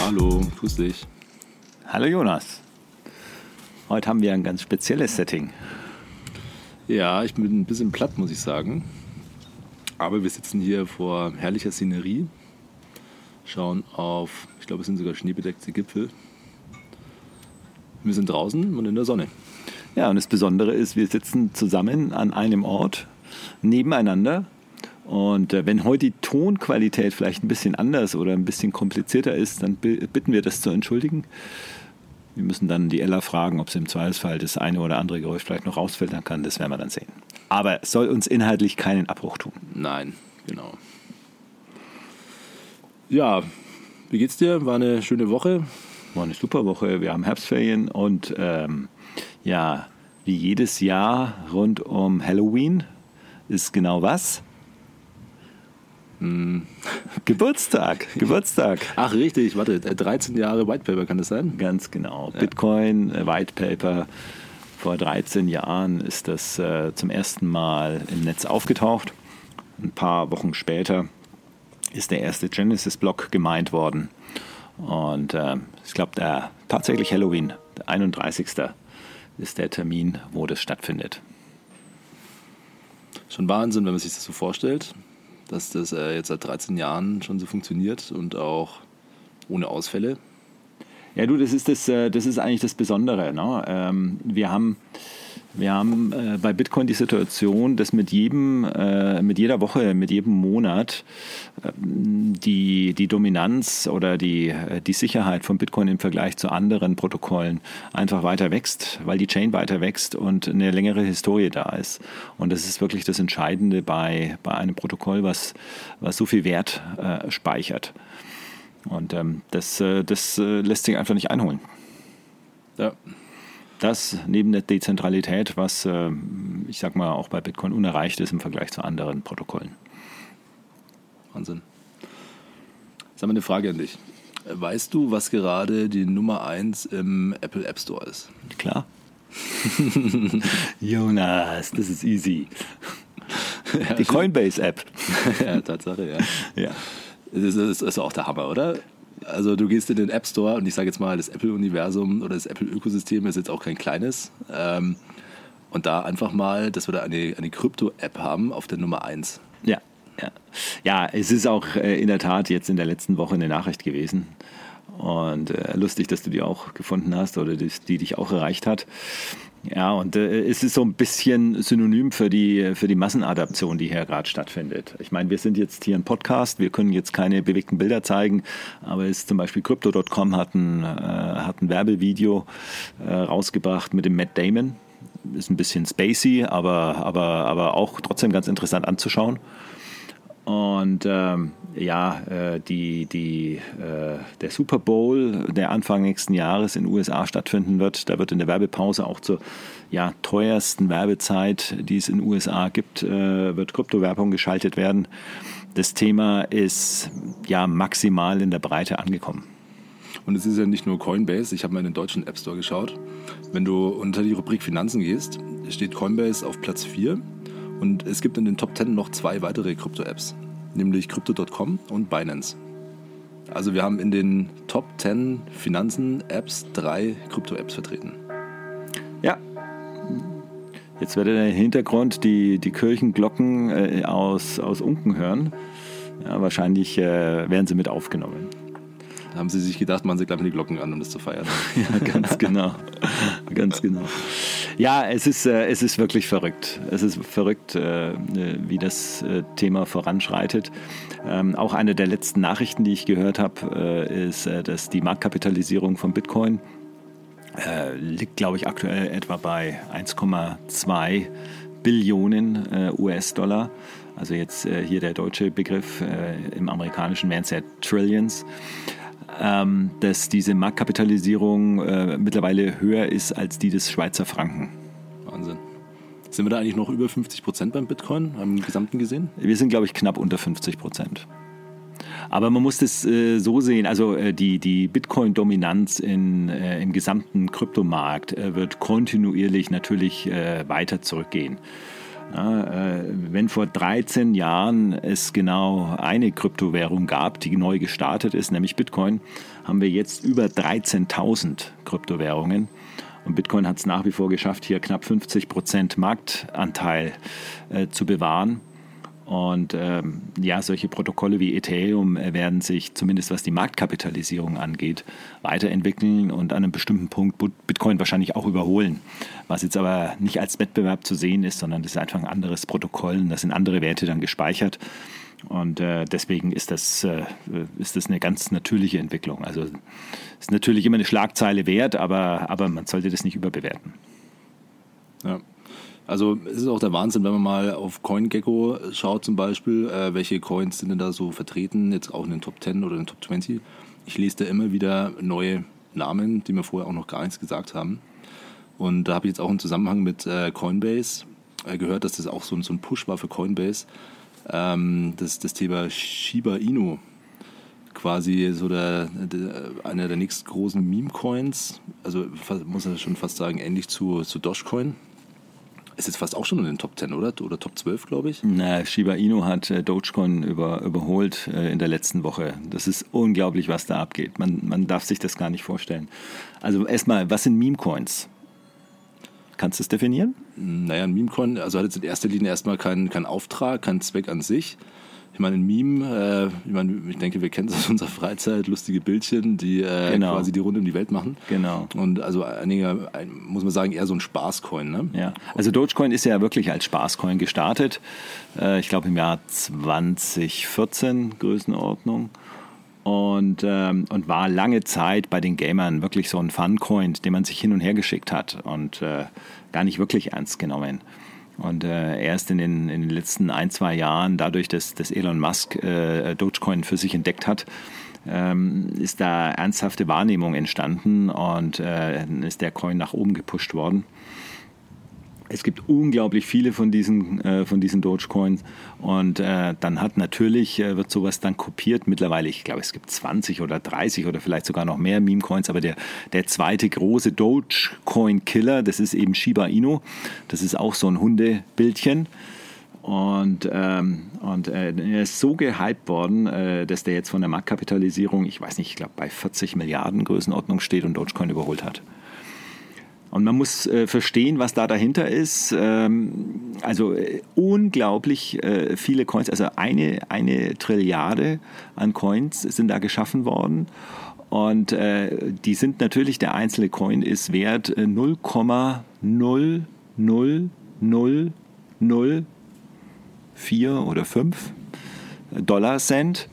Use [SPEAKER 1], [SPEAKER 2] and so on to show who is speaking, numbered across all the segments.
[SPEAKER 1] Hallo, grüß dich.
[SPEAKER 2] Hallo Jonas. Heute haben wir ein ganz spezielles Setting.
[SPEAKER 1] Ja, ich bin ein bisschen platt, muss ich sagen. Aber wir sitzen hier vor herrlicher Szenerie, schauen auf, ich glaube, es sind sogar schneebedeckte Gipfel. Wir sind draußen und in der Sonne.
[SPEAKER 2] Ja, und das Besondere ist, wir sitzen zusammen an einem Ort, nebeneinander. Und äh, wenn heute die Tonqualität vielleicht ein bisschen anders oder ein bisschen komplizierter ist, dann bitten wir das zu entschuldigen. Wir müssen dann die Ella fragen, ob sie im Zweifelsfall das eine oder andere Geräusch vielleicht noch rausfiltern kann. Das werden wir dann sehen. Aber es soll uns inhaltlich keinen Abbruch tun.
[SPEAKER 1] Nein, genau. Ja, wie geht's dir? War eine schöne Woche?
[SPEAKER 2] War eine super Woche. Wir haben Herbstferien und ähm, ja, wie jedes Jahr rund um Halloween ist genau was? Hm. Geburtstag, Geburtstag.
[SPEAKER 1] Ach, richtig, warte, 13 Jahre White Paper kann das sein?
[SPEAKER 2] Ganz genau. Ja. Bitcoin, äh, White Paper. Vor 13 Jahren ist das äh, zum ersten Mal im Netz aufgetaucht. Ein paar Wochen später ist der erste Genesis-Block gemeint worden. Und äh, ich glaube, der tatsächlich Halloween, der 31. ist der Termin, wo das stattfindet.
[SPEAKER 1] Schon Wahnsinn, wenn man sich das so vorstellt dass das äh, jetzt seit 13 Jahren schon so funktioniert und auch ohne Ausfälle.
[SPEAKER 2] Ja, du, das ist, das, äh, das ist eigentlich das Besondere. Ne? Ähm, wir haben, wir haben äh, bei Bitcoin die Situation, dass mit jedem, äh, mit jeder Woche, mit jedem Monat die, die Dominanz oder die, die Sicherheit von Bitcoin im Vergleich zu anderen Protokollen einfach weiter wächst, weil die Chain weiter wächst und eine längere Historie da ist. Und das ist wirklich das Entscheidende bei, bei einem Protokoll, was, was so viel Wert äh, speichert. Und ähm, das, äh, das äh, lässt sich einfach nicht einholen. Ja. Das neben der Dezentralität, was äh, ich sag mal auch bei Bitcoin unerreicht ist im Vergleich zu anderen Protokollen.
[SPEAKER 1] Wahnsinn. Jetzt haben wir eine Frage an dich. Weißt du, was gerade die Nummer 1 im Apple App Store ist?
[SPEAKER 2] Klar. Jonas, das ist easy. Die Coinbase-App.
[SPEAKER 1] ja, Tatsache, ja. ja. Das ist, ist auch der Hammer, oder? Also du gehst in den App Store und ich sage jetzt mal, das Apple-Universum oder das Apple-Ökosystem ist jetzt auch kein kleines. Ähm, und da einfach mal, dass wir da eine, eine Krypto-App haben auf der Nummer 1.
[SPEAKER 2] Ja, ja. ja, es ist auch äh, in der Tat jetzt in der letzten Woche eine Nachricht gewesen. Und äh, lustig, dass du die auch gefunden hast oder die, die dich auch erreicht hat. Ja, und äh, es ist so ein bisschen synonym für die, für die Massenadaption, die hier gerade stattfindet. Ich meine, wir sind jetzt hier ein Podcast, wir können jetzt keine bewegten Bilder zeigen, aber es zum Beispiel Crypto.com hat ein, äh, hat ein Werbevideo äh, rausgebracht mit dem Matt Damon. Ist ein bisschen spacey, aber, aber, aber auch trotzdem ganz interessant anzuschauen. Und ähm, ja, äh, die, die, äh, der Super Bowl, der Anfang nächsten Jahres in den USA stattfinden wird, da wird in der Werbepause auch zur ja, teuersten Werbezeit, die es in den USA gibt, äh, wird Kryptowerbung geschaltet werden. Das Thema ist ja maximal in der Breite angekommen.
[SPEAKER 1] Und es ist ja nicht nur Coinbase, ich habe mal in den deutschen App Store geschaut. Wenn du unter die Rubrik Finanzen gehst, steht Coinbase auf Platz 4 und es gibt in den Top 10 noch zwei weitere Krypto-Apps, nämlich Crypto.com und Binance. Also wir haben in den Top 10 Finanzen-Apps drei Krypto-Apps vertreten.
[SPEAKER 2] Ja. Jetzt werdet ihr im Hintergrund die, die Kirchenglocken äh, aus, aus Unken hören. Ja, wahrscheinlich äh, werden sie mit aufgenommen.
[SPEAKER 1] Da haben sie sich gedacht, machen sie gleich mal die Glocken an, um das zu feiern.
[SPEAKER 2] ja, ganz genau. ganz genau. Ja, es ist, äh, es ist wirklich verrückt. Es ist verrückt, äh, wie das äh, Thema voranschreitet. Ähm, auch eine der letzten Nachrichten, die ich gehört habe, äh, ist, äh, dass die Marktkapitalisierung von Bitcoin äh, liegt, glaube ich, aktuell etwa bei 1,2 Billionen US-Dollar. Also jetzt hier der deutsche Begriff, im amerikanischen wären es ja Trillions ähm, dass diese Marktkapitalisierung äh, mittlerweile höher ist als die des Schweizer Franken.
[SPEAKER 1] Wahnsinn. Sind wir da eigentlich noch über 50 Prozent beim Bitcoin am Gesamten gesehen?
[SPEAKER 2] Wir sind, glaube ich, knapp unter 50 Prozent. Aber man muss das äh, so sehen, also äh, die, die Bitcoin-Dominanz äh, im gesamten Kryptomarkt äh, wird kontinuierlich natürlich äh, weiter zurückgehen. Ja, äh, wenn vor 13 Jahren es genau eine Kryptowährung gab, die neu gestartet ist, nämlich Bitcoin, haben wir jetzt über 13.000 Kryptowährungen. Und Bitcoin hat es nach wie vor geschafft, hier knapp 50 Prozent Marktanteil äh, zu bewahren. Und ähm, ja, solche Protokolle wie Ethereum äh, werden sich zumindest was die Marktkapitalisierung angeht, weiterentwickeln und an einem bestimmten Punkt Bitcoin wahrscheinlich auch überholen. Was jetzt aber nicht als Wettbewerb zu sehen ist, sondern das ist einfach ein anderes Protokoll und da sind andere Werte dann gespeichert. Und äh, deswegen ist das, äh, ist das eine ganz natürliche Entwicklung. Also ist natürlich immer eine Schlagzeile wert, aber, aber man sollte das nicht überbewerten.
[SPEAKER 1] Also es ist auch der Wahnsinn, wenn man mal auf CoinGecko schaut zum Beispiel, äh, welche Coins sind denn da so vertreten, jetzt auch in den Top 10 oder in den Top 20. Ich lese da immer wieder neue Namen, die mir vorher auch noch gar nichts gesagt haben. Und da habe ich jetzt auch im Zusammenhang mit äh, Coinbase äh, gehört, dass das auch so, so, ein Push war für Coinbase. Ähm, das, das Thema Shiba Inu, quasi so der, der, einer der nächsten großen Meme-Coins, also muss man schon fast sagen, ähnlich zu, zu Dogecoin ist jetzt fast auch schon in den Top 10, oder? Oder Top 12, glaube ich?
[SPEAKER 2] Na, Shiba Inu hat äh, Dogecoin über, überholt äh, in der letzten Woche. Das ist unglaublich, was da abgeht. Man, man darf sich das gar nicht vorstellen. Also erstmal, was sind Meme-Coins? Kannst du es definieren?
[SPEAKER 1] Naja, ein Meme-Coin also hat jetzt in erster Linie erstmal keinen kein Auftrag, keinen Zweck an sich, ich meine, ein Meme, äh, ich, meine, ich denke, wir kennen es aus unserer Freizeit, lustige Bildchen, die äh, genau. quasi die Runde um die Welt machen.
[SPEAKER 2] Genau.
[SPEAKER 1] Und also einige, ein, muss man sagen, eher so ein Spaßcoin. Ne?
[SPEAKER 2] Ja, also Dogecoin ist ja wirklich als Spaßcoin gestartet. Äh, ich glaube im Jahr 2014 Größenordnung. Und, ähm, und war lange Zeit bei den Gamern wirklich so ein Funcoin, den man sich hin und her geschickt hat und äh, gar nicht wirklich ernst genommen. Und äh, erst in den, in den letzten ein, zwei Jahren, dadurch, dass, dass Elon Musk äh, Dogecoin für sich entdeckt hat, ähm, ist da ernsthafte Wahrnehmung entstanden und äh, ist der Coin nach oben gepusht worden. Es gibt unglaublich viele von diesen, äh, von diesen Dogecoins und äh, dann hat natürlich, äh, wird sowas dann kopiert. Mittlerweile, ich glaube, es gibt 20 oder 30 oder vielleicht sogar noch mehr Meme-Coins, aber der, der zweite große Dogecoin-Killer, das ist eben Shiba Inu. Das ist auch so ein Hundebildchen. Und, ähm, und äh, er ist so gehypt worden, äh, dass der jetzt von der Marktkapitalisierung, ich weiß nicht, ich glaube bei 40 Milliarden Größenordnung steht und Dogecoin überholt hat. Und man muss äh, verstehen, was da dahinter ist. Ähm, also äh, unglaublich äh, viele Coins, also eine, eine Trilliarde an Coins sind da geschaffen worden. Und äh, die sind natürlich, der einzelne Coin ist wert 0,00004 äh, oder 5 Dollar Cent.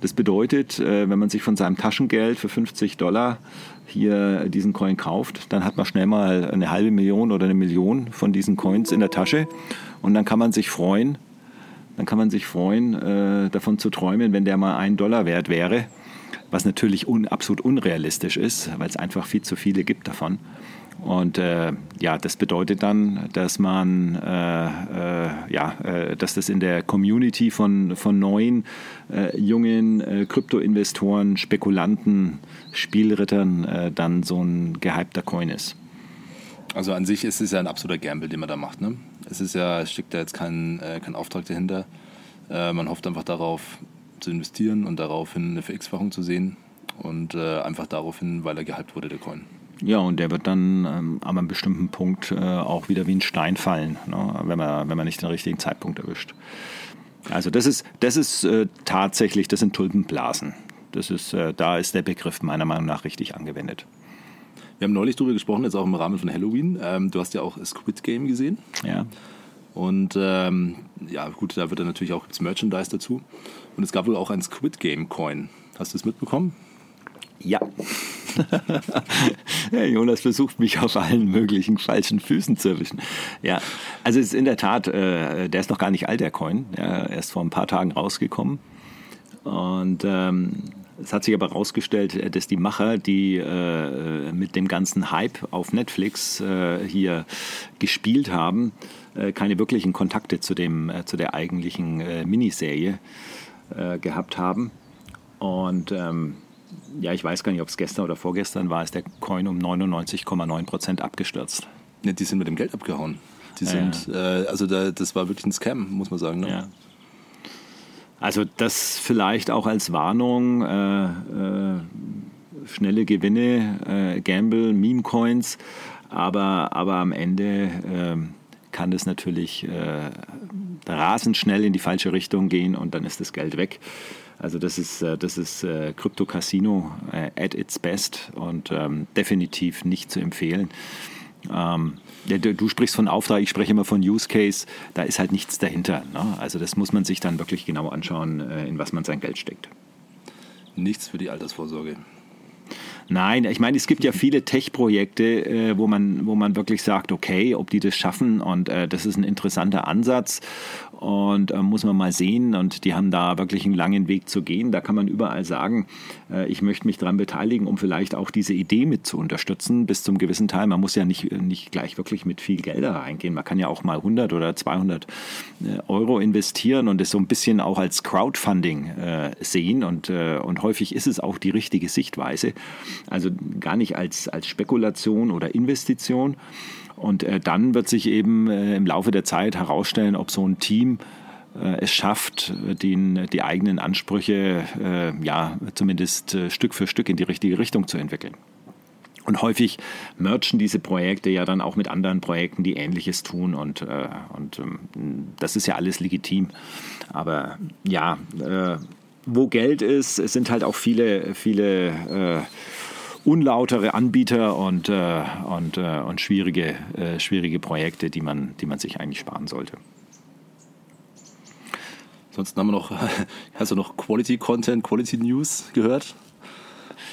[SPEAKER 2] Das bedeutet, äh, wenn man sich von seinem Taschengeld für 50 Dollar hier diesen Coin kauft, dann hat man schnell mal eine halbe Million oder eine Million von diesen Coins in der Tasche und dann kann man sich freuen, dann kann man sich freuen, äh, davon zu träumen, wenn der mal einen Dollar wert wäre, was natürlich un, absolut unrealistisch ist, weil es einfach viel zu viele gibt davon. Und äh, ja, das bedeutet dann, dass man, äh, äh, ja, äh, dass das in der Community von, von neuen, äh, jungen äh, Kryptoinvestoren, Spekulanten, Spielrittern dann so ein gehypter Coin ist.
[SPEAKER 1] Also an sich ist es ja ein absoluter Gamble, den man da macht. Ne? Es ist ja, steckt da jetzt kein, kein Auftrag dahinter. man hofft einfach darauf zu investieren und daraufhin eine VX-Fachung zu sehen und einfach daraufhin, weil er gehypt wurde, der Coin.
[SPEAKER 2] Ja, und der wird dann ähm, an einem bestimmten Punkt äh, auch wieder wie ein Stein fallen, ne, wenn, man, wenn man nicht den richtigen Zeitpunkt erwischt. Also das ist, das ist äh, tatsächlich, das sind Tulpenblasen. Das ist, äh, da ist der Begriff meiner Meinung nach richtig angewendet.
[SPEAKER 1] Wir haben neulich darüber gesprochen, jetzt auch im Rahmen von Halloween. Ähm, du hast ja auch Squid Game gesehen.
[SPEAKER 2] Ja.
[SPEAKER 1] Und ähm, ja, gut, da wird dann natürlich auch das Merchandise dazu. Und es gab wohl auch ein Squid Game Coin. Hast du es mitbekommen?
[SPEAKER 2] Ja. Jonas versucht mich auf allen möglichen falschen Füßen zu erwischen. Ja, also es ist in der Tat, äh, der ist noch gar nicht alt, der Coin. Ja, er ist vor ein paar Tagen rausgekommen. Und ähm, es hat sich aber herausgestellt, dass die Macher, die äh, mit dem ganzen Hype auf Netflix äh, hier gespielt haben, äh, keine wirklichen Kontakte zu, dem, äh, zu der eigentlichen äh, Miniserie gehabt haben. Und ähm, ja, ich weiß gar nicht, ob es gestern oder vorgestern war, ist der Coin um 99,9 Prozent abgestürzt.
[SPEAKER 1] Ja, die sind mit dem Geld abgehauen. Die sind, ja. äh, also da, das war wirklich ein Scam, muss man sagen. Ne?
[SPEAKER 2] Ja. Also das vielleicht auch als Warnung, äh, äh, schnelle Gewinne, äh, Gamble, Meme-Coins, aber, aber am Ende ähm, kann das natürlich äh, rasend schnell in die falsche Richtung gehen und dann ist das Geld weg. Also das ist, äh, das ist äh, Crypto Casino äh, at its best und ähm, definitiv nicht zu empfehlen. Ähm, du sprichst von Auftrag, ich spreche immer von Use Case, da ist halt nichts dahinter. Ne? Also das muss man sich dann wirklich genau anschauen, in was man sein Geld steckt.
[SPEAKER 1] Nichts für die Altersvorsorge.
[SPEAKER 2] Nein, ich meine, es gibt ja viele Tech-Projekte, äh, wo, man, wo man wirklich sagt, okay, ob die das schaffen und äh, das ist ein interessanter Ansatz und äh, muss man mal sehen und die haben da wirklich einen langen Weg zu gehen. Da kann man überall sagen, äh, ich möchte mich daran beteiligen, um vielleicht auch diese Idee mit zu unterstützen bis zum gewissen Teil. Man muss ja nicht, nicht gleich wirklich mit viel Geld da reingehen. Man kann ja auch mal 100 oder 200 äh, Euro investieren und es so ein bisschen auch als Crowdfunding äh, sehen und, äh, und häufig ist es auch die richtige Sichtweise. Also gar nicht als, als Spekulation oder Investition. Und äh, dann wird sich eben äh, im Laufe der Zeit herausstellen, ob so ein Team äh, es schafft, den, die eigenen Ansprüche äh, ja zumindest äh, Stück für Stück in die richtige Richtung zu entwickeln. Und häufig merchen diese Projekte ja dann auch mit anderen Projekten, die Ähnliches tun. Und, äh, und ähm, das ist ja alles legitim. Aber ja, wo Geld ist, es sind halt auch viele, viele unlautere Anbieter und, äh, und, äh, und schwierige, äh, schwierige Projekte, die man, die man sich eigentlich sparen sollte.
[SPEAKER 1] Ansonsten haben wir noch, hast du noch Quality Content, Quality News gehört?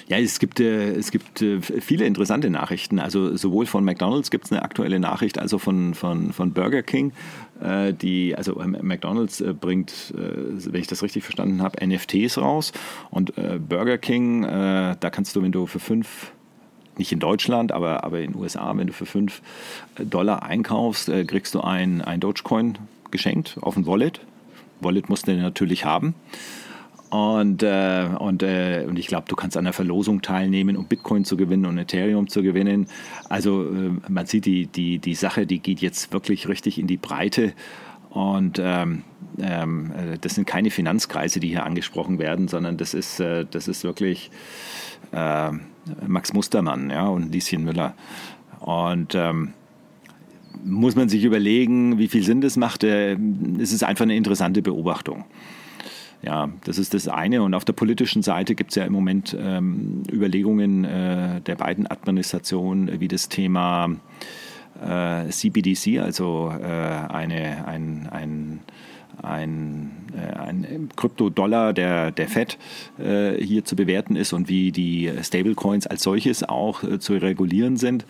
[SPEAKER 2] Ja, es gibt, äh, es gibt äh, viele interessante Nachrichten. Also sowohl von McDonald's gibt es eine aktuelle Nachricht, also von, von, von Burger King. Äh, die, also McDonald's bringt, wenn ich das richtig verstanden habe, NFTs raus. Und Burger King, da kannst du, wenn du für fünf nicht in Deutschland, aber, aber in den USA, wenn du für 5 Dollar einkaufst, kriegst du ein, ein Dogecoin geschenkt auf ein Wallet. Wallet musst du natürlich haben. Und, äh, und, äh, und ich glaube, du kannst an der Verlosung teilnehmen, um Bitcoin zu gewinnen und Ethereum zu gewinnen. Also äh, man sieht, die, die, die Sache, die geht jetzt wirklich richtig in die Breite. Und ähm, ähm, äh, das sind keine Finanzkreise, die hier angesprochen werden, sondern das ist, äh, das ist wirklich äh, Max Mustermann ja, und Lieschen Müller. Und ähm, muss man sich überlegen, wie viel Sinn das macht. es ist einfach eine interessante Beobachtung. Ja, das ist das eine. Und auf der politischen Seite gibt es ja im Moment ähm, Überlegungen äh, der beiden Administrationen, wie das Thema äh, CBDC, also äh, eine, ein, ein ein, äh, ein Kryptodollar der, der FED äh, hier zu bewerten ist und wie die Stablecoins als solches auch äh, zu regulieren sind.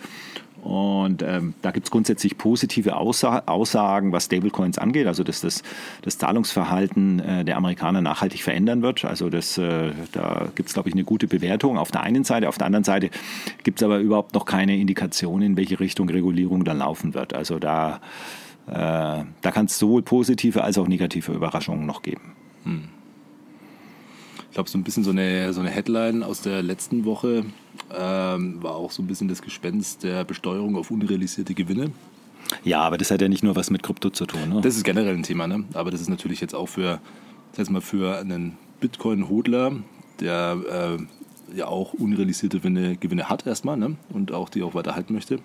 [SPEAKER 2] Und ähm, da gibt es grundsätzlich positive Aussa Aussagen, was Stablecoins angeht, also dass das, das Zahlungsverhalten äh, der Amerikaner nachhaltig verändern wird. Also das, äh, da gibt es, glaube ich, eine gute Bewertung auf der einen Seite. Auf der anderen Seite gibt es aber überhaupt noch keine Indikation, in welche Richtung Regulierung dann laufen wird. Also da, äh, da kann es sowohl positive als auch negative Überraschungen noch geben. Hm.
[SPEAKER 1] Ich glaube, so ein bisschen so eine, so eine Headline aus der letzten Woche ähm, war auch so ein bisschen das Gespenst der Besteuerung auf unrealisierte Gewinne.
[SPEAKER 2] Ja, aber das hat ja nicht nur was mit Krypto zu tun. Ne?
[SPEAKER 1] Das ist generell ein Thema, ne? aber das ist natürlich jetzt auch für, das mal für einen Bitcoin-Hodler, der äh, ja auch unrealisierte Gewinne, Gewinne hat erstmal ne? und auch die auch weiter halten möchte.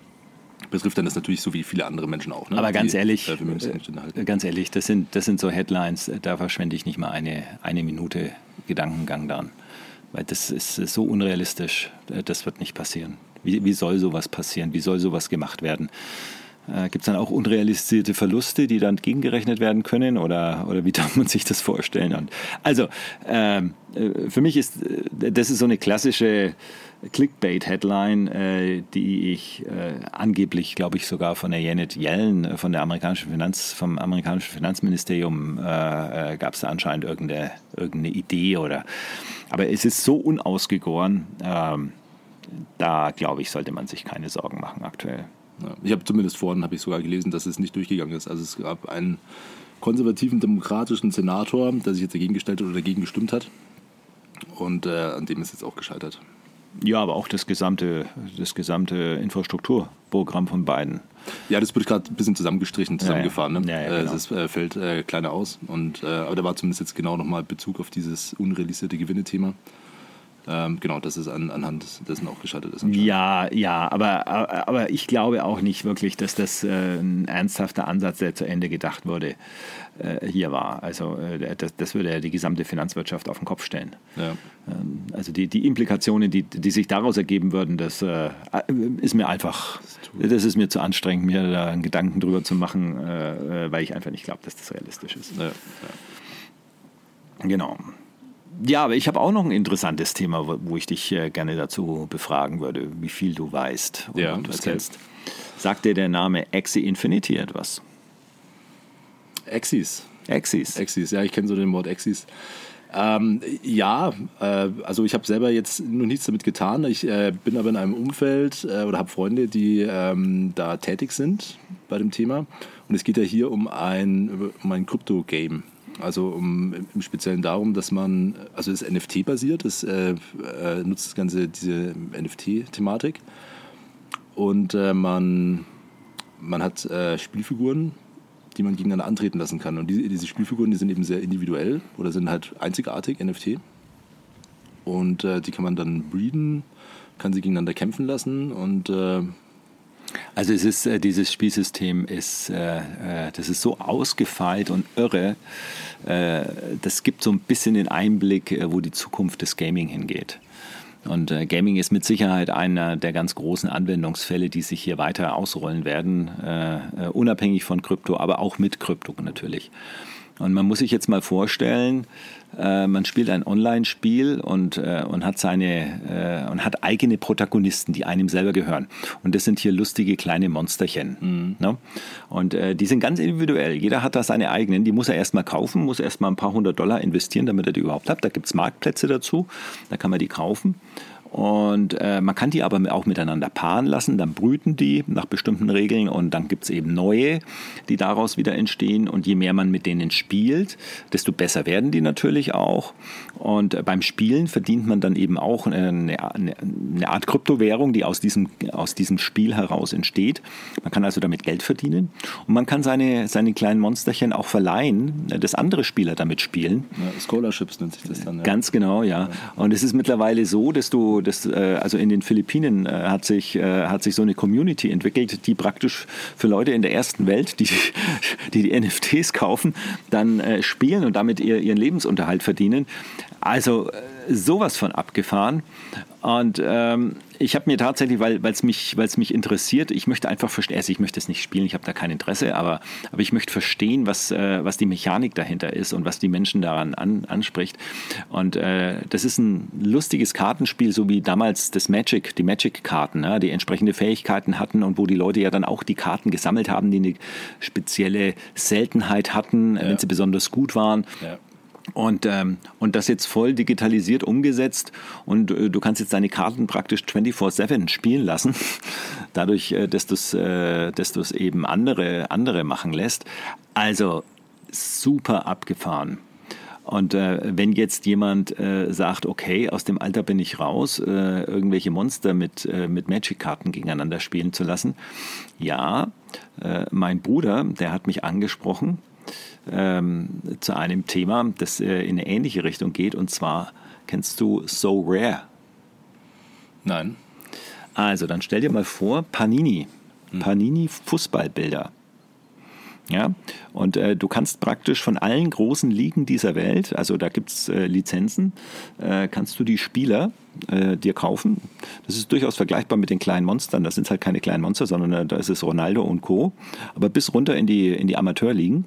[SPEAKER 1] Betrifft dann das natürlich so wie viele andere Menschen auch.
[SPEAKER 2] Ne? Aber ganz die, ehrlich, äh, ganz ehrlich, das sind, das sind so Headlines, da verschwende ich nicht mal eine, eine Minute Gedankengang dran. Weil das ist so unrealistisch, äh, das wird nicht passieren. Wie, wie soll sowas passieren? Wie soll sowas gemacht werden? Äh, Gibt es dann auch unrealisierte Verluste, die dann gegengerechnet werden können oder, oder wie darf man sich das vorstellen? Und also ähm, äh, für mich ist das ist so eine klassische Clickbait-Headline, äh, die ich äh, angeblich, glaube ich, sogar von der Janet Yellen, äh, von der amerikanischen Finanz, vom amerikanischen Finanzministerium äh, äh gab es da anscheinend irgendeine, irgendeine Idee oder. Aber es ist so unausgegoren, ähm, da glaube ich, sollte man sich keine Sorgen machen aktuell.
[SPEAKER 1] Ja, ich habe zumindest vorhin habe ich sogar gelesen, dass es nicht durchgegangen ist. Also es gab einen konservativen demokratischen Senator, der sich jetzt dagegen gestellt hat oder dagegen gestimmt hat. Und äh, an dem ist jetzt auch gescheitert.
[SPEAKER 2] Ja, aber auch das gesamte, das gesamte Infrastrukturprogramm von beiden.
[SPEAKER 1] Ja, das wird gerade ein bisschen zusammengestrichen, zusammengefahren. Ne?
[SPEAKER 2] Ja, ja, genau.
[SPEAKER 1] Das äh, fällt äh, kleiner aus. Und, äh, aber da war zumindest jetzt genau nochmal Bezug auf dieses unrealisierte Gewinne-Thema. Ähm, genau, dass es an, anhand dessen auch gescheitert ist.
[SPEAKER 2] Ja, ja, aber, aber ich glaube auch nicht wirklich, dass das äh, ein ernsthafter Ansatz, der zu Ende gedacht wurde, äh, hier war. Also äh, das, das, würde ja die gesamte Finanzwirtschaft auf den Kopf stellen. Ja. Ähm, also die, die Implikationen, die, die sich daraus ergeben würden, das ist mir einfach, das ist mir zu anstrengend, mir da einen Gedanken drüber zu machen, weil ich einfach nicht glaube, dass das realistisch ist. Ja, ja. Genau. Ja, aber ich habe auch noch ein interessantes Thema, wo ich dich äh, gerne dazu befragen würde, wie viel du weißt und
[SPEAKER 1] ja,
[SPEAKER 2] du kennst. Sagt dir der Name Axie Infinity etwas?
[SPEAKER 1] Axis.
[SPEAKER 2] Axis.
[SPEAKER 1] Axis, ja, ich kenne so den Wort Axis. Ähm, ja, äh, also ich habe selber jetzt noch nichts damit getan. Ich äh, bin aber in einem Umfeld äh, oder habe Freunde, die ähm, da tätig sind bei dem Thema. Und es geht ja hier um ein, um ein Krypto-Game. Also um, im Speziellen darum, dass man, also es ist NFT-basiert, es äh, äh, nutzt das Ganze diese NFT-Thematik und äh, man, man hat äh, Spielfiguren, die man gegeneinander antreten lassen kann. Und diese, diese Spielfiguren, die sind eben sehr individuell oder sind halt einzigartig, NFT. Und äh, die kann man dann breeden, kann sie gegeneinander kämpfen lassen und äh,
[SPEAKER 2] also es ist, äh, dieses Spielsystem ist, äh, äh, das ist so ausgefeilt und irre. Das gibt so ein bisschen den Einblick, wo die Zukunft des Gaming hingeht. Und Gaming ist mit Sicherheit einer der ganz großen Anwendungsfälle, die sich hier weiter ausrollen werden, unabhängig von Krypto, aber auch mit Krypto natürlich. Und man muss sich jetzt mal vorstellen, äh, man spielt ein Online-Spiel und, äh, und hat seine äh, und hat eigene Protagonisten, die einem selber gehören. Und das sind hier lustige kleine Monsterchen. Mhm. Ne? Und die sind ganz individuell. Jeder hat da seine eigenen. Die muss er erstmal kaufen, muss erstmal ein paar hundert Dollar investieren, damit er die überhaupt hat. Da gibt es Marktplätze dazu. Da kann man die kaufen. Und äh, man kann die aber auch miteinander paaren lassen, dann brüten die nach bestimmten Regeln und dann gibt es eben neue, die daraus wieder entstehen. Und je mehr man mit denen spielt, desto besser werden die natürlich auch. Und äh, beim Spielen verdient man dann eben auch eine, eine, eine Art Kryptowährung, die aus diesem, aus diesem Spiel heraus entsteht. Man kann also damit Geld verdienen und man kann seine, seine kleinen Monsterchen auch verleihen, äh, dass andere Spieler damit spielen.
[SPEAKER 1] Ja, Scholarships nennt sich das dann.
[SPEAKER 2] Ja. Ganz genau, ja. Und es ist mittlerweile so, dass du das, äh, also in den Philippinen äh, hat, sich, äh, hat sich so eine Community entwickelt, die praktisch für Leute in der ersten Welt, die die, die NFTs kaufen, dann spielen und damit ihr, ihren Lebensunterhalt verdienen. Also sowas von abgefahren. Und ähm, ich habe mir tatsächlich, weil es mich, mich interessiert, ich möchte einfach verstehen, also ich möchte es nicht spielen, ich habe da kein Interesse, aber, aber ich möchte verstehen, was, äh, was die Mechanik dahinter ist und was die Menschen daran an, anspricht. Und äh, das ist ein lustiges Kartenspiel, so wie damals das Magic, die Magic-Karten, ja, die entsprechende Fähigkeiten hatten und wo die Leute ja dann auch die Karten gesammelt haben, die eine spezielle Seltenheit hatten, ja. wenn sie besonders gut waren. Ja. Und, ähm, und das jetzt voll digitalisiert umgesetzt und äh, du kannst jetzt deine Karten praktisch 24-7 spielen lassen, dadurch, äh, dass du es äh, eben andere, andere machen lässt. Also super abgefahren. Und äh, wenn jetzt jemand äh, sagt, okay, aus dem Alter bin ich raus, äh, irgendwelche Monster mit, äh, mit Magic-Karten gegeneinander spielen zu lassen, ja, äh, mein Bruder, der hat mich angesprochen, ähm, zu einem Thema, das äh, in eine ähnliche Richtung geht. Und zwar kennst du So Rare?
[SPEAKER 1] Nein.
[SPEAKER 2] Also, dann stell dir mal vor, Panini. Hm. Panini Fußballbilder. Ja, und äh, du kannst praktisch von allen großen Ligen dieser Welt, also da gibt es äh, Lizenzen, äh, kannst du die Spieler äh, dir kaufen. Das ist durchaus vergleichbar mit den kleinen Monstern. Das sind halt keine kleinen Monster, sondern äh, da ist es Ronaldo und Co. Aber bis runter in die, in die Amateurligen.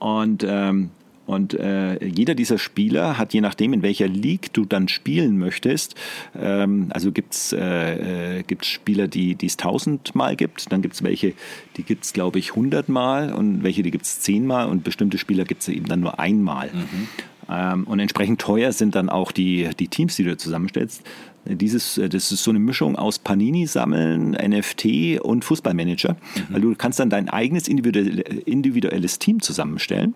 [SPEAKER 2] Und, ähm, und äh, jeder dieser Spieler hat, je nachdem, in welcher League du dann spielen möchtest, ähm, also gibt es äh, äh Spieler, die es tausendmal gibt, dann gibt es welche, die gibt es, glaube ich, hundertmal und welche, die gibt es zehnmal und bestimmte Spieler gibt es eben dann nur einmal. Mhm. Ähm, und entsprechend teuer sind dann auch die, die Teams, die du zusammenstellst. Dieses, äh, das ist so eine Mischung aus Panini sammeln, NFT und Fußballmanager, mhm. weil du kannst dann dein eigenes individuelles Team zusammenstellen,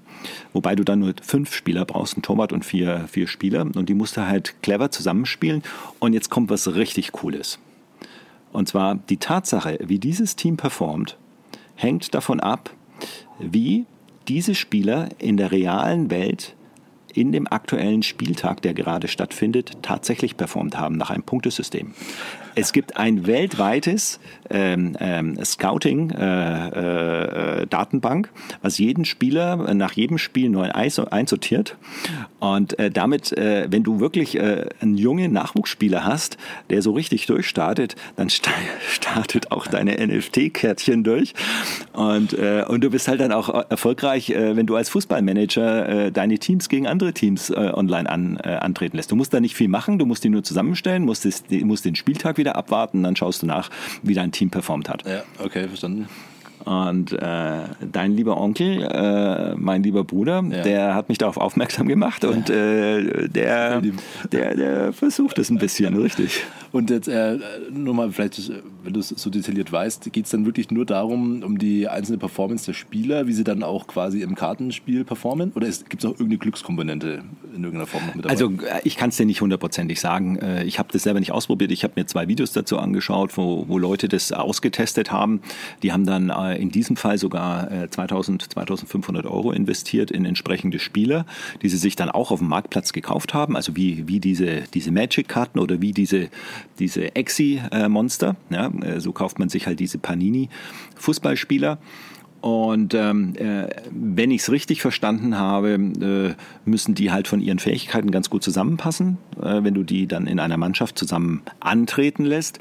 [SPEAKER 2] wobei du dann nur fünf Spieler brauchst, einen Torwart und vier, vier Spieler und die musst du halt clever zusammenspielen und jetzt kommt was richtig Cooles. Und zwar die Tatsache, wie dieses Team performt, hängt davon ab, wie diese Spieler in der realen Welt in dem aktuellen Spieltag, der gerade stattfindet, tatsächlich performt haben nach einem Punktesystem. Es gibt ein weltweites ähm, ähm, Scouting-Datenbank, äh, äh, was jeden Spieler nach jedem Spiel neu einsortiert. Und äh, damit, äh, wenn du wirklich äh, einen jungen Nachwuchsspieler hast, der so richtig durchstartet, dann startet auch deine NFT-Kärtchen durch. Und, äh, und du bist halt dann auch erfolgreich, wenn du als Fußballmanager deine Teams gegen andere Teams online an, antreten lässt. Du musst da nicht viel machen, du musst die nur zusammenstellen, musst, das, musst den Spieltag wieder wieder abwarten, dann schaust du nach, wie dein Team performt hat.
[SPEAKER 1] Ja, okay, verstanden.
[SPEAKER 2] Und äh, dein lieber Onkel, äh, mein lieber Bruder, ja. der hat mich darauf aufmerksam gemacht und äh, der, der, der versucht es ein bisschen, richtig.
[SPEAKER 1] Und jetzt äh, nur mal, vielleicht, wenn du es so detailliert weißt, geht es dann wirklich nur darum, um die einzelne Performance der Spieler, wie sie dann auch quasi im Kartenspiel performen? Oder gibt es auch irgendeine Glückskomponente in irgendeiner Form noch
[SPEAKER 2] mit dabei? Also äh, ich kann es dir nicht hundertprozentig sagen. Äh, ich habe das selber nicht ausprobiert. Ich habe mir zwei Videos dazu angeschaut, wo, wo Leute das ausgetestet haben. Die haben dann äh, in diesem Fall sogar 2000, 2500 Euro investiert in entsprechende Spieler, die sie sich dann auch auf dem Marktplatz gekauft haben. Also wie, wie diese, diese Magic-Karten oder wie diese diese Exi-Monster. Ja, äh, so kauft man sich halt diese Panini-Fußballspieler. Und ähm, äh, wenn ich es richtig verstanden habe, äh, müssen die halt von ihren Fähigkeiten ganz gut zusammenpassen, äh, wenn du die dann in einer Mannschaft zusammen antreten lässt.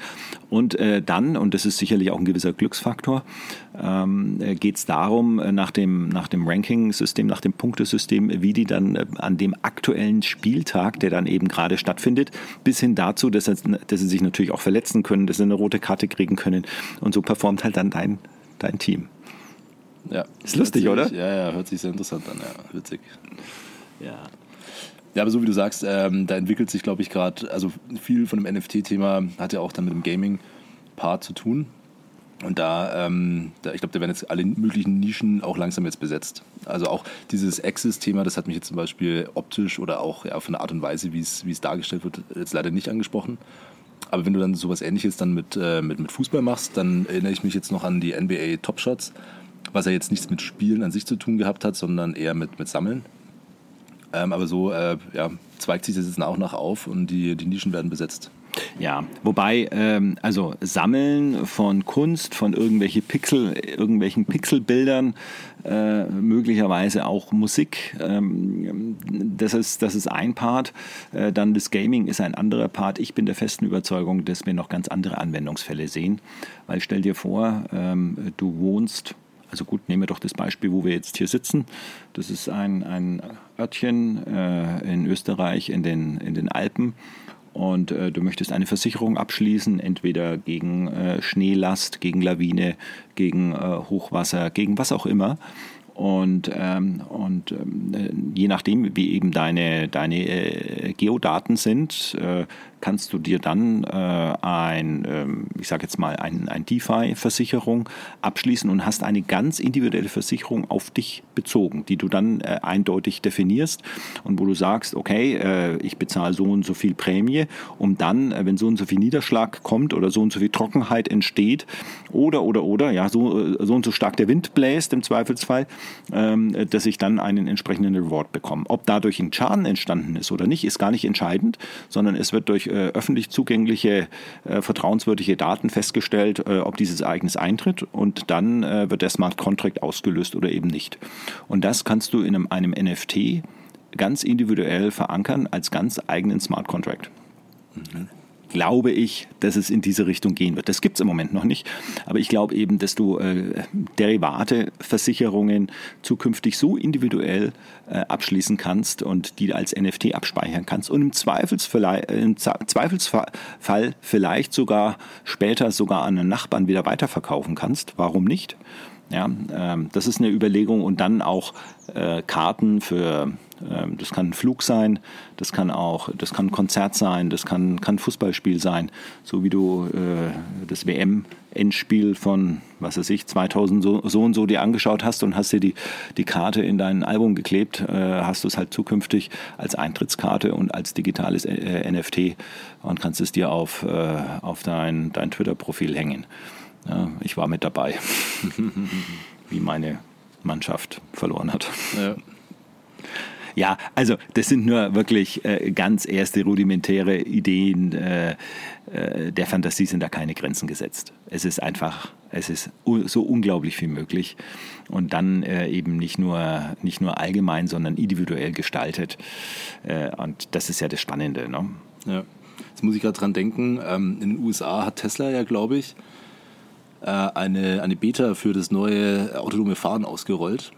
[SPEAKER 2] Und äh, dann, und das ist sicherlich auch ein gewisser Glücksfaktor, ähm, äh, geht es darum, äh, nach dem, nach dem Ranking-System, nach dem Punktesystem, wie die dann an dem aktuellen Spieltag, der dann eben gerade stattfindet, bis hin dazu, dass, dass sie sich natürlich auch verletzen können, dass sie eine rote Karte kriegen können. Und so performt halt dann dein, dein Team.
[SPEAKER 1] Ja.
[SPEAKER 2] Ist lustig,
[SPEAKER 1] sich,
[SPEAKER 2] oder?
[SPEAKER 1] Ja, ja, hört sich sehr interessant an, ja, witzig. Ja. Ja, aber so wie du sagst, ähm, da entwickelt sich, glaube ich, gerade, also viel von dem NFT-Thema hat ja auch dann mit dem Gaming-Part zu tun. Und da, ähm, da ich glaube, da werden jetzt alle möglichen Nischen auch langsam jetzt besetzt. Also auch dieses Access-Thema, das hat mich jetzt zum Beispiel optisch oder auch ja, von der Art und Weise, wie es dargestellt wird, jetzt leider nicht angesprochen. Aber wenn du dann sowas ähnliches dann mit, äh, mit, mit Fußball machst, dann erinnere ich mich jetzt noch an die NBA Top Shots was ja jetzt nichts mit Spielen an sich zu tun gehabt hat, sondern eher mit, mit Sammeln. Ähm, aber so äh, ja, zweigt sich das jetzt und nach auf und die, die Nischen werden besetzt.
[SPEAKER 2] Ja, wobei, ähm, also Sammeln von Kunst, von irgendwelche Pixel, irgendwelchen Pixelbildern, äh, möglicherweise auch Musik, ähm, das, ist, das ist ein Part. Äh, dann das Gaming ist ein anderer Part. Ich bin der festen Überzeugung, dass wir noch ganz andere Anwendungsfälle sehen. Weil stell dir vor, ähm, du wohnst also gut, nehmen wir doch das Beispiel, wo wir jetzt hier sitzen. Das ist ein, ein Örtchen äh, in Österreich in den, in den Alpen. Und äh, du möchtest eine Versicherung abschließen, entweder gegen äh, Schneelast, gegen Lawine, gegen äh, Hochwasser, gegen was auch immer. Und, ähm, und ähm, je nachdem, wie eben deine, deine äh, Geodaten sind, äh, kannst du dir dann äh, ein, ähm, ich sage jetzt mal, ein, ein DeFi-Versicherung abschließen und hast eine ganz individuelle Versicherung auf dich bezogen, die du dann äh, eindeutig definierst und wo du sagst, okay, äh, ich bezahle so und so viel Prämie, um dann, äh, wenn so und so viel Niederschlag kommt oder so und so viel Trockenheit entsteht oder, oder, oder, ja, so, äh, so und so stark der Wind bläst im Zweifelsfall, ähm, dass ich dann einen entsprechenden Reward bekomme. Ob dadurch ein Schaden entstanden ist oder nicht, ist gar nicht entscheidend, sondern es wird durch äh, öffentlich zugängliche, äh, vertrauenswürdige Daten festgestellt, äh, ob dieses Ereignis eintritt und dann äh, wird der Smart Contract ausgelöst oder eben nicht. Und das kannst du in einem, einem NFT ganz individuell verankern als ganz eigenen Smart Contract. Mhm glaube ich, dass es in diese Richtung gehen wird. Das gibt es im Moment noch nicht, aber ich glaube eben, dass du äh, Derivate, Versicherungen zukünftig so individuell äh, abschließen kannst und die als NFT abspeichern kannst und im Zweifelsfall, äh, im Zweifelsfall vielleicht sogar später sogar an einen Nachbarn wieder weiterverkaufen kannst. Warum nicht? Ja, ähm, das ist eine Überlegung und dann auch äh, Karten für, ähm, das kann ein Flug sein, das kann auch, das kann ein Konzert sein, das kann, kann ein Fußballspiel sein, so wie du äh, das WM-Endspiel von, was weiß ich, 2000 so, so, und so dir angeschaut hast und hast dir die, die Karte in dein Album geklebt, äh, hast du es halt zukünftig als Eintrittskarte und als digitales äh, NFT und kannst es dir auf, äh, auf dein, dein Twitter-Profil hängen. Ja, ich war mit dabei, wie meine Mannschaft verloren hat. Ja. Ja, also das sind nur wirklich äh, ganz erste rudimentäre Ideen. Äh, äh, der Fantasie sind da keine Grenzen gesetzt. Es ist einfach, es ist so unglaublich viel möglich und dann äh, eben nicht nur, nicht nur allgemein, sondern individuell gestaltet. Äh, und das ist ja das Spannende. Ne?
[SPEAKER 1] Ja, jetzt muss ich gerade dran denken, ähm, in den USA hat Tesla ja, glaube ich, eine, eine Beta für das neue autonome Fahren ausgerollt.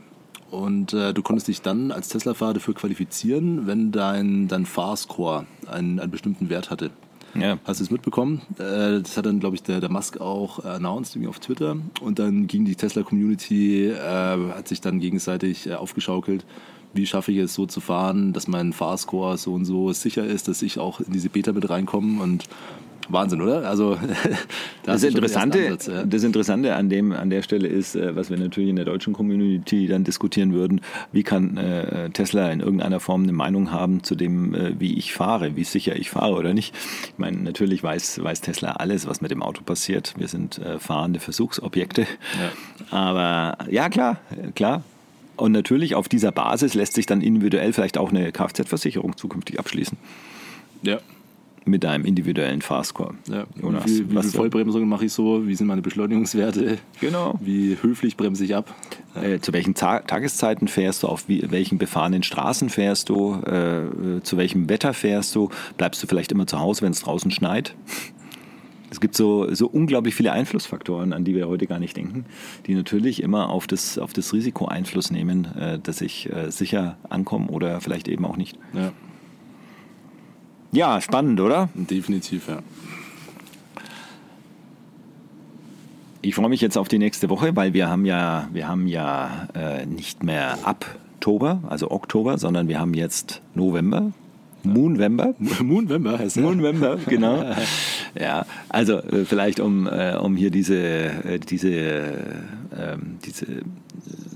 [SPEAKER 1] Und äh, du konntest dich dann als Tesla-Fahrer dafür qualifizieren, wenn dein, dein Fahrscore einen, einen bestimmten Wert hatte. Ja. Hast du es mitbekommen? Äh, das hat dann, glaube ich, der, der Musk auch announced auf Twitter. Und dann ging die Tesla-Community, äh, hat sich dann gegenseitig äh, aufgeschaukelt, wie schaffe ich es so zu fahren, dass mein Fahrscore so und so sicher ist, dass ich auch in diese Beta mit reinkomme. Und Wahnsinn, oder? Also
[SPEAKER 2] das, Interessante, Ansatz, ja. das Interessante an dem an der Stelle ist, äh, was wir natürlich in der deutschen Community dann diskutieren würden: Wie kann äh, Tesla in irgendeiner Form eine Meinung haben zu dem, äh, wie ich fahre, wie sicher ich fahre oder nicht? Ich meine, natürlich weiß weiß Tesla alles, was mit dem Auto passiert. Wir sind äh, fahrende Versuchsobjekte. Ja. Aber ja klar, klar. Und natürlich auf dieser Basis lässt sich dann individuell vielleicht auch eine Kfz-Versicherung zukünftig abschließen.
[SPEAKER 1] Ja,
[SPEAKER 2] mit deinem individuellen Fahrscore.
[SPEAKER 1] Ja. Jonas, wie, wie, viel Vollbremsung mache ich so? Wie sind meine Beschleunigungswerte?
[SPEAKER 2] Genau.
[SPEAKER 1] Wie höflich bremse ich ab?
[SPEAKER 2] Äh, zu welchen Ta Tageszeiten fährst du? Auf wie, welchen befahrenen Straßen fährst du? Äh, zu welchem Wetter fährst du? Bleibst du vielleicht immer zu Hause, wenn es draußen schneit? Es gibt so, so unglaublich viele Einflussfaktoren, an die wir heute gar nicht denken, die natürlich immer auf das, auf das Risiko Einfluss nehmen, äh, dass ich äh, sicher ankomme oder vielleicht eben auch nicht.
[SPEAKER 1] Ja.
[SPEAKER 2] Ja, spannend, oder?
[SPEAKER 1] Definitiv, ja.
[SPEAKER 2] Ich freue mich jetzt auf die nächste Woche, weil wir haben ja, wir haben ja äh, nicht mehr ab Oktober, also Oktober, sondern wir haben jetzt November. Moonvember.
[SPEAKER 1] Moonvember heißt
[SPEAKER 2] es. Moonvember, genau. ja, also äh, vielleicht um, äh, um hier diese, äh, diese, ähm, diese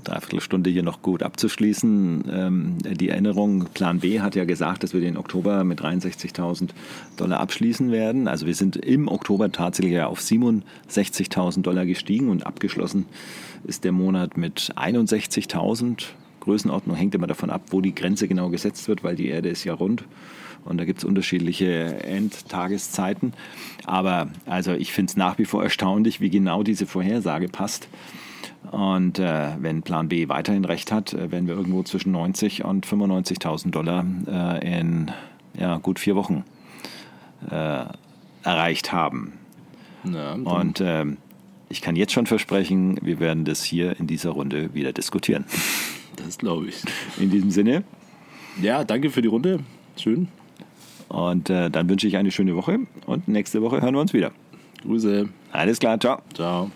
[SPEAKER 2] Dreiviertelstunde hier noch gut abzuschließen. Ähm, die Erinnerung, Plan B hat ja gesagt, dass wir den Oktober mit 63.000 Dollar abschließen werden. Also wir sind im Oktober tatsächlich ja auf 67.000 Dollar gestiegen und abgeschlossen ist der Monat mit 61.000. Größenordnung hängt immer davon ab, wo die Grenze genau gesetzt wird, weil die Erde ist ja rund. Und da gibt es unterschiedliche Endtageszeiten. Aber also ich finde es nach wie vor erstaunlich, wie genau diese Vorhersage passt. Und äh, wenn Plan B weiterhin recht hat, äh, werden wir irgendwo zwischen 90 und 95.000 Dollar äh, in ja, gut vier Wochen äh, erreicht haben. Ja, und ähm, ich kann jetzt schon versprechen, wir werden das hier in dieser Runde wieder diskutieren.
[SPEAKER 1] Das glaube ich.
[SPEAKER 2] In diesem Sinne.
[SPEAKER 1] Ja, danke für die Runde. Schön.
[SPEAKER 2] Und äh, dann wünsche ich eine schöne Woche und nächste Woche hören wir uns wieder.
[SPEAKER 1] Grüße.
[SPEAKER 2] Alles klar, ciao.
[SPEAKER 1] Ciao.